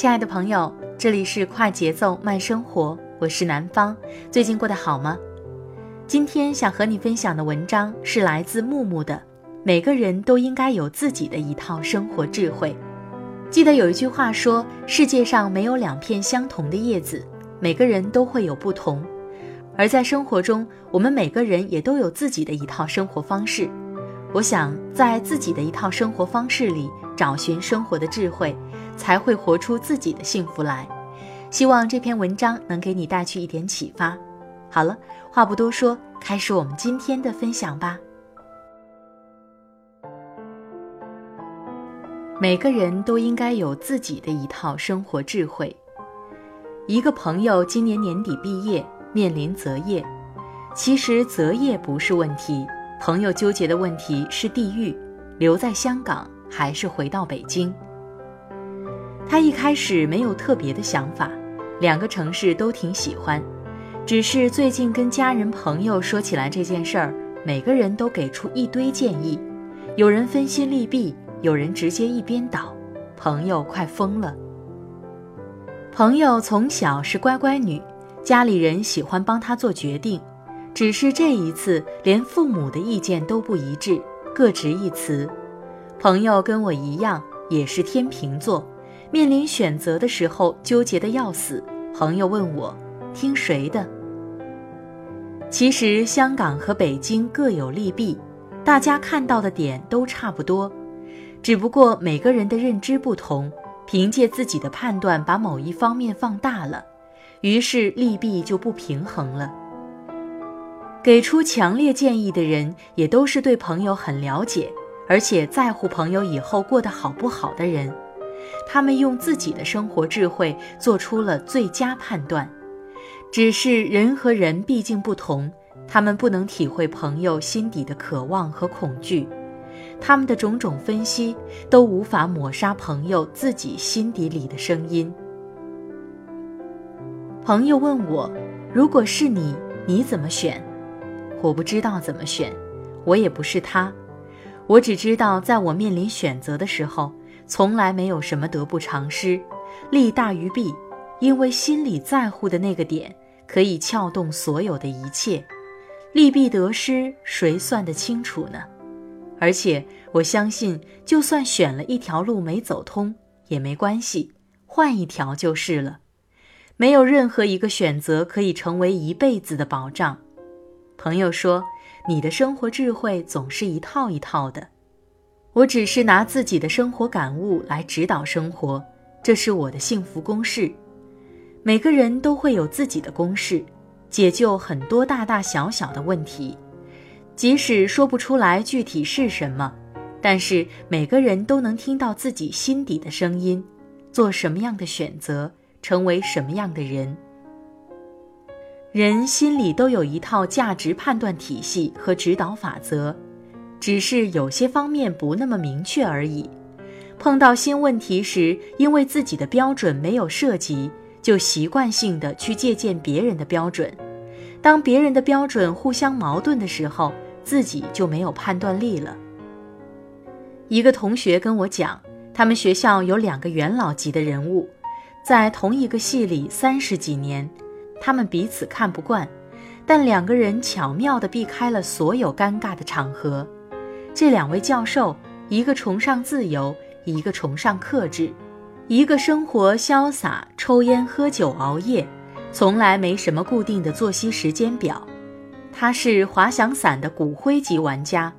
亲爱的朋友，这里是快节奏慢生活，我是南方。最近过得好吗？今天想和你分享的文章是来自木木的。每个人都应该有自己的一套生活智慧。记得有一句话说：“世界上没有两片相同的叶子，每个人都会有不同。”而在生活中，我们每个人也都有自己的一套生活方式。我想在自己的一套生活方式里找寻生活的智慧。才会活出自己的幸福来。希望这篇文章能给你带去一点启发。好了，话不多说，开始我们今天的分享吧。每个人都应该有自己的一套生活智慧。一个朋友今年年底毕业，面临择业。其实择业不是问题，朋友纠结的问题是地域，留在香港还是回到北京。他一开始没有特别的想法，两个城市都挺喜欢，只是最近跟家人朋友说起来这件事儿，每个人都给出一堆建议，有人分析利弊，有人直接一边倒，朋友快疯了。朋友从小是乖乖女，家里人喜欢帮她做决定，只是这一次连父母的意见都不一致，各执一词。朋友跟我一样，也是天秤座。面临选择的时候，纠结的要死。朋友问我，听谁的？其实香港和北京各有利弊，大家看到的点都差不多，只不过每个人的认知不同，凭借自己的判断把某一方面放大了，于是利弊就不平衡了。给出强烈建议的人，也都是对朋友很了解，而且在乎朋友以后过得好不好的人。他们用自己的生活智慧做出了最佳判断，只是人和人毕竟不同，他们不能体会朋友心底的渴望和恐惧，他们的种种分析都无法抹杀朋友自己心底里的声音。朋友问我，如果是你，你怎么选？我不知道怎么选，我也不是他，我只知道在我面临选择的时候。从来没有什么得不偿失，利大于弊，因为心里在乎的那个点可以撬动所有的一切，利弊得失谁算得清楚呢？而且我相信，就算选了一条路没走通也没关系，换一条就是了。没有任何一个选择可以成为一辈子的保障。朋友说，你的生活智慧总是一套一套的。我只是拿自己的生活感悟来指导生活，这是我的幸福公式。每个人都会有自己的公式，解救很多大大小小的问题。即使说不出来具体是什么，但是每个人都能听到自己心底的声音，做什么样的选择，成为什么样的人。人心里都有一套价值判断体系和指导法则。只是有些方面不那么明确而已。碰到新问题时，因为自己的标准没有涉及，就习惯性的去借鉴别人的标准。当别人的标准互相矛盾的时候，自己就没有判断力了。一个同学跟我讲，他们学校有两个元老级的人物，在同一个系里三十几年，他们彼此看不惯，但两个人巧妙地避开了所有尴尬的场合。这两位教授，一个崇尚自由，一个崇尚克制，一个生活潇洒，抽烟喝酒熬夜，从来没什么固定的作息时间表。他是滑翔伞的骨灰级玩家，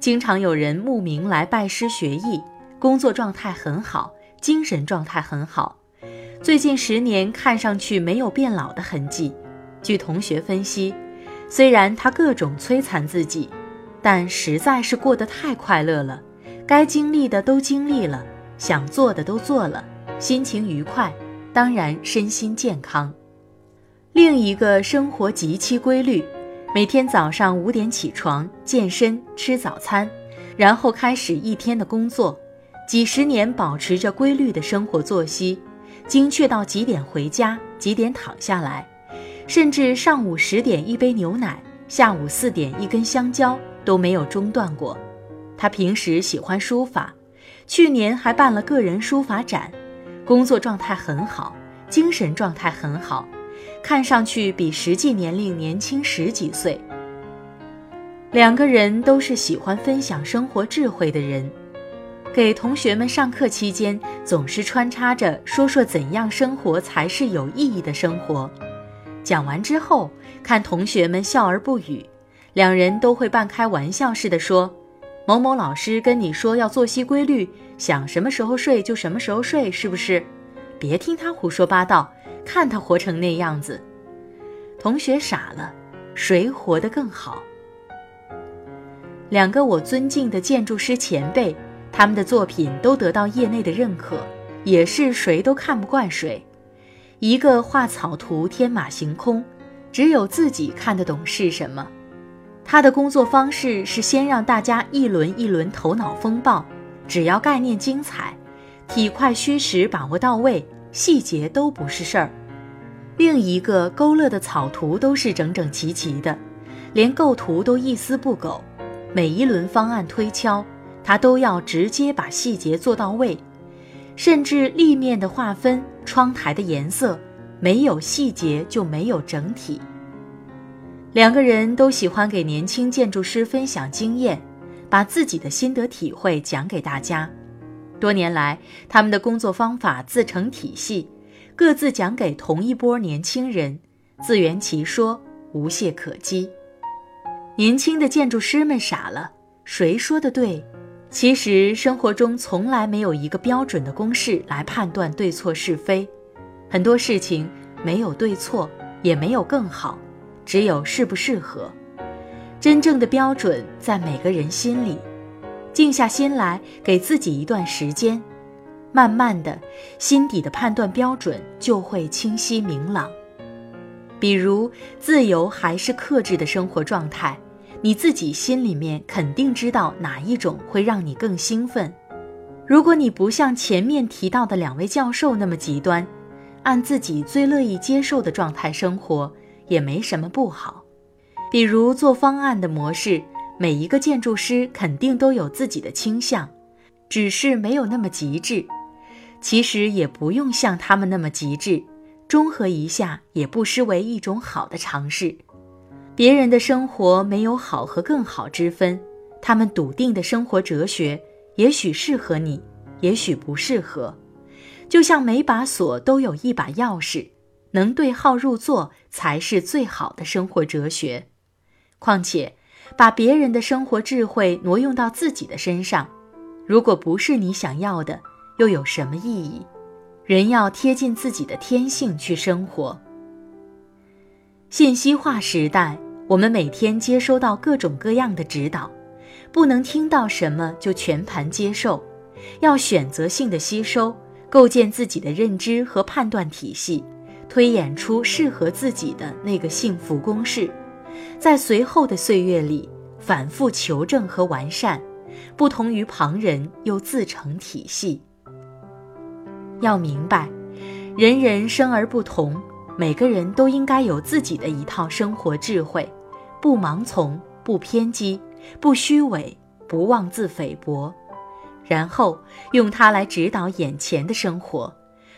经常有人慕名来拜师学艺。工作状态很好，精神状态很好，最近十年看上去没有变老的痕迹。据同学分析，虽然他各种摧残自己，但实在是过得太快乐了，该经历的都经历了，想做的都做了，心情愉快，当然身心健康。另一个生活极其规律，每天早上五点起床健身吃早餐，然后开始一天的工作。几十年保持着规律的生活作息，精确到几点回家，几点躺下来，甚至上午十点一杯牛奶，下午四点一根香蕉都没有中断过。他平时喜欢书法，去年还办了个人书法展，工作状态很好，精神状态很好，看上去比实际年龄年轻十几岁。两个人都是喜欢分享生活智慧的人。给同学们上课期间，总是穿插着说说怎样生活才是有意义的生活。讲完之后，看同学们笑而不语，两人都会半开玩笑似的说：“某某老师跟你说要作息规律，想什么时候睡就什么时候睡，是不是？别听他胡说八道，看他活成那样子。”同学傻了，谁活得更好？两个我尊敬的建筑师前辈。他们的作品都得到业内的认可，也是谁都看不惯谁。一个画草图天马行空，只有自己看得懂是什么。他的工作方式是先让大家一轮一轮头脑风暴，只要概念精彩，体块虚实把握到位，细节都不是事儿。另一个勾勒的草图都是整整齐齐的，连构图都一丝不苟，每一轮方案推敲。他都要直接把细节做到位，甚至立面的划分、窗台的颜色，没有细节就没有整体。两个人都喜欢给年轻建筑师分享经验，把自己的心得体会讲给大家。多年来，他们的工作方法自成体系，各自讲给同一波年轻人，自圆其说，无懈可击。年轻的建筑师们傻了，谁说的对？其实生活中从来没有一个标准的公式来判断对错是非，很多事情没有对错，也没有更好，只有适不适合。真正的标准在每个人心里。静下心来，给自己一段时间，慢慢的，心底的判断标准就会清晰明朗。比如自由还是克制的生活状态。你自己心里面肯定知道哪一种会让你更兴奋。如果你不像前面提到的两位教授那么极端，按自己最乐意接受的状态生活，也没什么不好。比如做方案的模式，每一个建筑师肯定都有自己的倾向，只是没有那么极致。其实也不用像他们那么极致，中和一下也不失为一种好的尝试。别人的生活没有好和更好之分，他们笃定的生活哲学也许适合你，也许不适合。就像每把锁都有一把钥匙，能对号入座才是最好的生活哲学。况且，把别人的生活智慧挪用到自己的身上，如果不是你想要的，又有什么意义？人要贴近自己的天性去生活。信息化时代。我们每天接收到各种各样的指导，不能听到什么就全盘接受，要选择性的吸收，构建自己的认知和判断体系，推演出适合自己的那个幸福公式，在随后的岁月里反复求证和完善，不同于旁人又自成体系。要明白，人人生而不同，每个人都应该有自己的一套生活智慧。不盲从，不偏激，不虚伪，不妄自菲薄。然后用它来指导眼前的生活。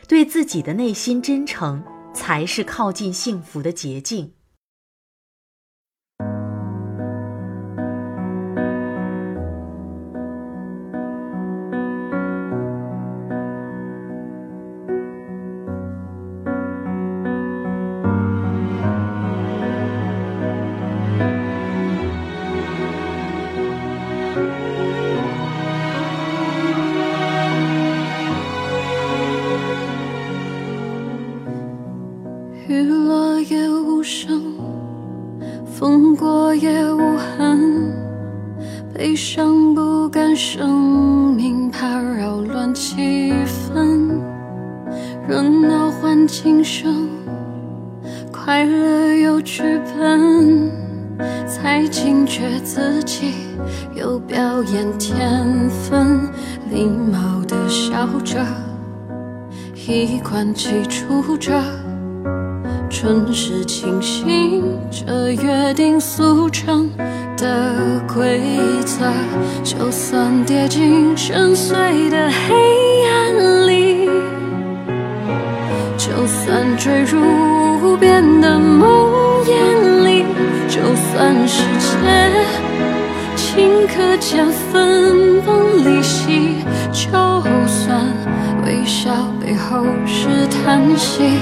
对自己的内心真诚，才是靠近幸福的捷径。闹换轻声，快乐有剧本，才惊觉自己有表演天分，礼貌的笑着，衣冠齐出着。准时清醒，这约定俗成的规则，就算跌进深邃的黑暗里，坠入无边的梦魇里，就算世界顷刻间分崩离析，就算微笑背后是叹息。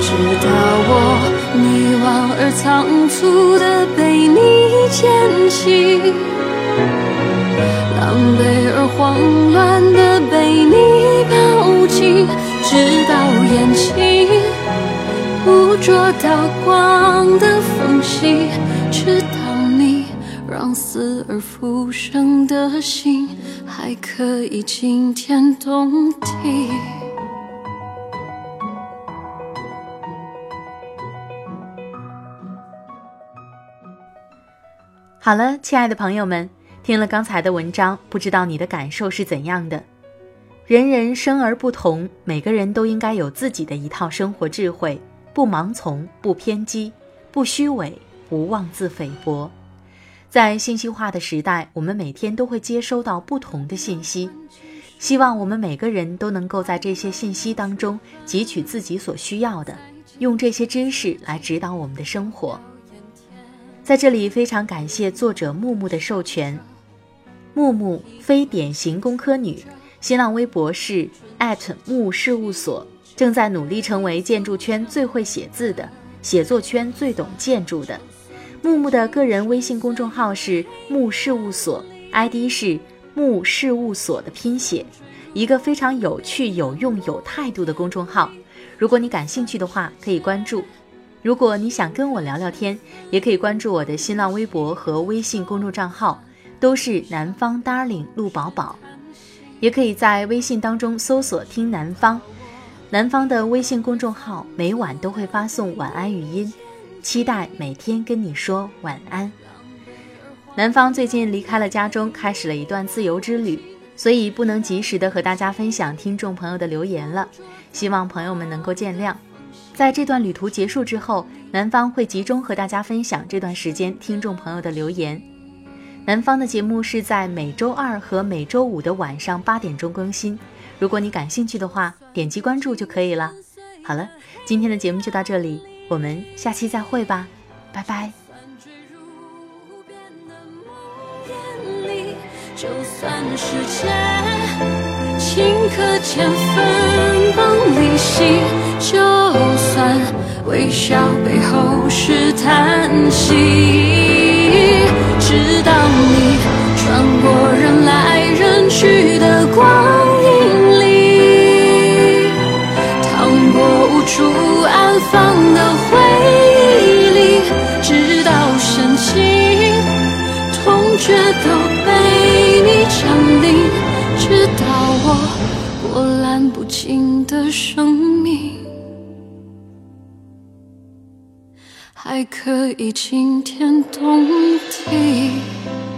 直到我迷惘而仓促的被你捡起，狼狈而慌捉到光的缝隙，直到你让死而复生的心还可以惊天动地。好了，亲爱的朋友们，听了刚才的文章，不知道你的感受是怎样的？人人生而不同，每个人都应该有自己的一套生活智慧，不盲从，不偏激，不虚伪，不妄自菲薄。在信息化的时代，我们每天都会接收到不同的信息，希望我们每个人都能够在这些信息当中汲取自己所需要的，用这些知识来指导我们的生活。在这里非常感谢作者木木的授权。木木非典型工科女，新浪微博是木事务所，正在努力成为建筑圈最会写字的，写作圈最懂建筑的。木木的个人微信公众号是木事务所，ID 是木事务所的拼写，一个非常有趣、有用、有态度的公众号。如果你感兴趣的话，可以关注。如果你想跟我聊聊天，也可以关注我的新浪微博和微信公众账号，都是南方 darling 陆宝宝。也可以在微信当中搜索“听南方”，南方的微信公众号每晚都会发送晚安语音，期待每天跟你说晚安。南方最近离开了家中，开始了一段自由之旅，所以不能及时的和大家分享听众朋友的留言了，希望朋友们能够见谅。在这段旅途结束之后，南方会集中和大家分享这段时间听众朋友的留言。南方的节目是在每周二和每周五的晚上八点钟更新。如果你感兴趣的话，点击关注就可以了。好了，今天的节目就到这里，我们下期再会吧，拜拜。就算世界顷刻间分崩离析，就。微笑背后是叹息，的生命。还可以惊天动地。